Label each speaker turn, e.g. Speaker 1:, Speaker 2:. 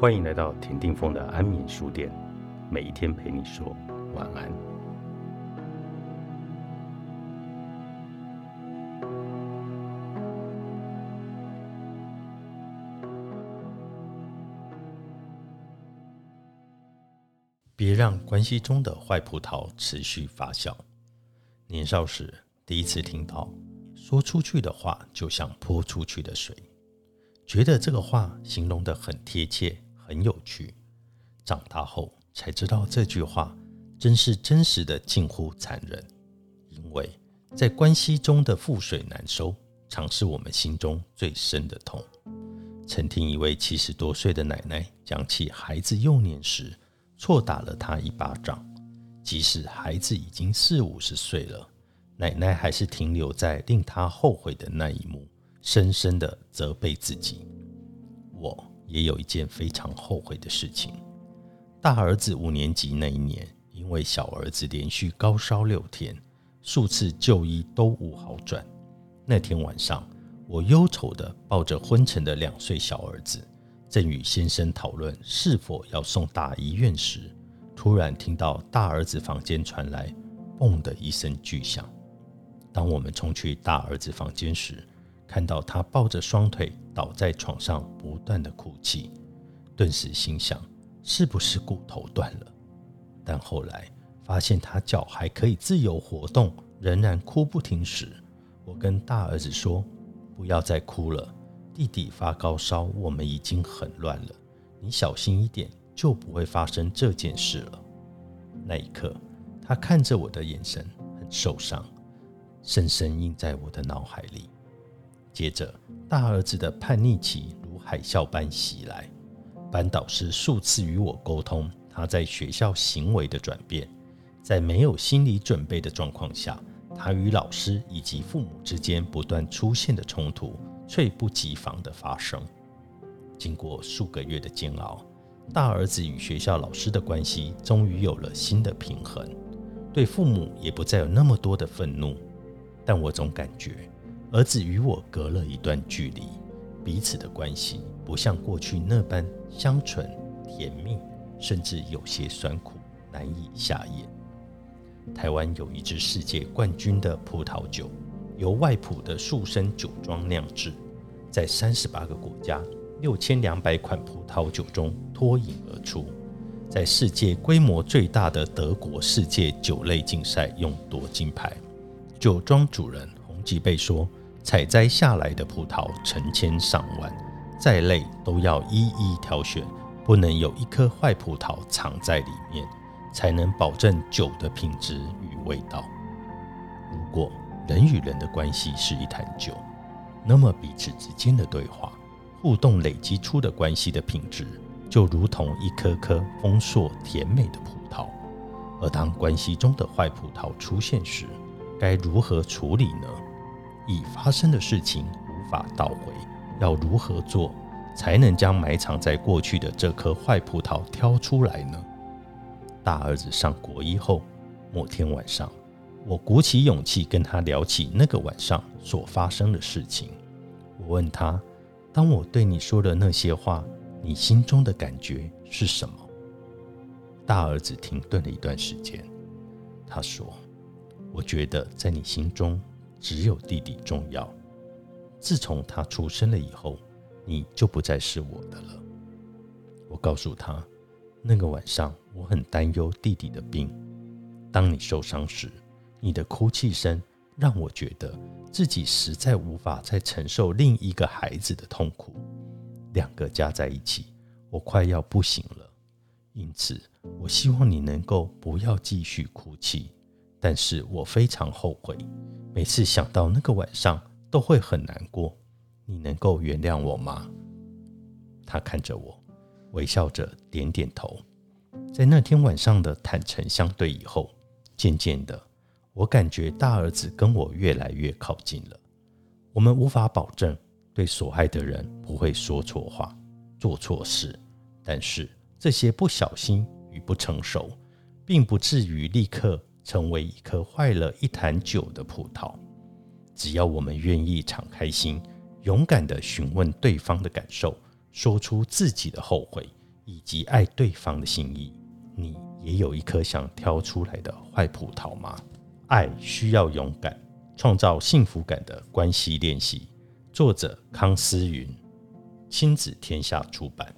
Speaker 1: 欢迎来到田定峰的安眠书店，每一天陪你说晚安。别让关系中的坏葡萄持续发酵。年少时第一次听到“说出去的话就像泼出去的水”，觉得这个话形容的很贴切。很有趣。长大后才知道这句话真是真实的近乎残忍，因为在关系中的覆水难收，常是我们心中最深的痛。曾听一位七十多岁的奶奶讲起孩子幼年时错打了他一巴掌，即使孩子已经四五十岁了，奶奶还是停留在令他后悔的那一幕，深深的责备自己。我。也有一件非常后悔的事情。大儿子五年级那一年，因为小儿子连续高烧六天，数次就医都无好转。那天晚上，我忧愁地抱着昏沉的两岁小儿子，正与先生讨论是否要送大医院时，突然听到大儿子房间传来“嘣”的一声巨响。当我们冲去大儿子房间时，看到他抱着双腿倒在床上，不断的哭泣，顿时心想是不是骨头断了？但后来发现他脚还可以自由活动，仍然哭不停时，我跟大儿子说：“不要再哭了，弟弟发高烧，我们已经很乱了，你小心一点，就不会发生这件事了。”那一刻，他看着我的眼神很受伤，深深印在我的脑海里。接着，大儿子的叛逆期如海啸般袭来。班导师数次与我沟通他在学校行为的转变，在没有心理准备的状况下，他与老师以及父母之间不断出现的冲突，猝不及防的发生。经过数个月的煎熬，大儿子与学校老师的关系终于有了新的平衡，对父母也不再有那么多的愤怒。但我总感觉。儿子与我隔了一段距离，彼此的关系不像过去那般香醇甜蜜，甚至有些酸苦，难以下咽。台湾有一支世界冠军的葡萄酒，由外埔的树生酒庄酿制，在三十八个国家、六千两百款葡萄酒中脱颖而出，在世界规模最大的德国世界酒类竞赛用夺金牌。酒庄主人洪吉贝说。采摘下来的葡萄成千上万，再累都要一一挑选，不能有一颗坏葡萄藏在里面，才能保证酒的品质与味道。如果人与人的关系是一坛酒，那么彼此之间的对话、互动累积出的关系的品质，就如同一颗颗丰硕甜美的葡萄。而当关系中的坏葡萄出现时，该如何处理呢？已发生的事情无法倒回，要如何做才能将埋藏在过去的这颗坏葡萄挑出来呢？大儿子上国一后，某天晚上，我鼓起勇气跟他聊起那个晚上所发生的事情。我问他：“当我对你说的那些话，你心中的感觉是什么？”大儿子停顿了一段时间，他说：“我觉得在你心中。”只有弟弟重要。自从他出生了以后，你就不再是我的了。我告诉他，那个晚上我很担忧弟弟的病。当你受伤时，你的哭泣声让我觉得自己实在无法再承受另一个孩子的痛苦。两个加在一起，我快要不行了。因此，我希望你能够不要继续哭泣。但是我非常后悔。每次想到那个晚上，都会很难过。你能够原谅我吗？他看着我，微笑着点点头。在那天晚上的坦诚相对以后，渐渐的，我感觉大儿子跟我越来越靠近了。我们无法保证对所爱的人不会说错话、做错事，但是这些不小心与不成熟，并不至于立刻。成为一颗坏了一坛酒的葡萄。只要我们愿意敞开心，勇敢地询问对方的感受，说出自己的后悔，以及爱对方的心意，你也有一颗想挑出来的坏葡萄吗？爱需要勇敢，创造幸福感的关系练习。作者康思云，亲子天下出版。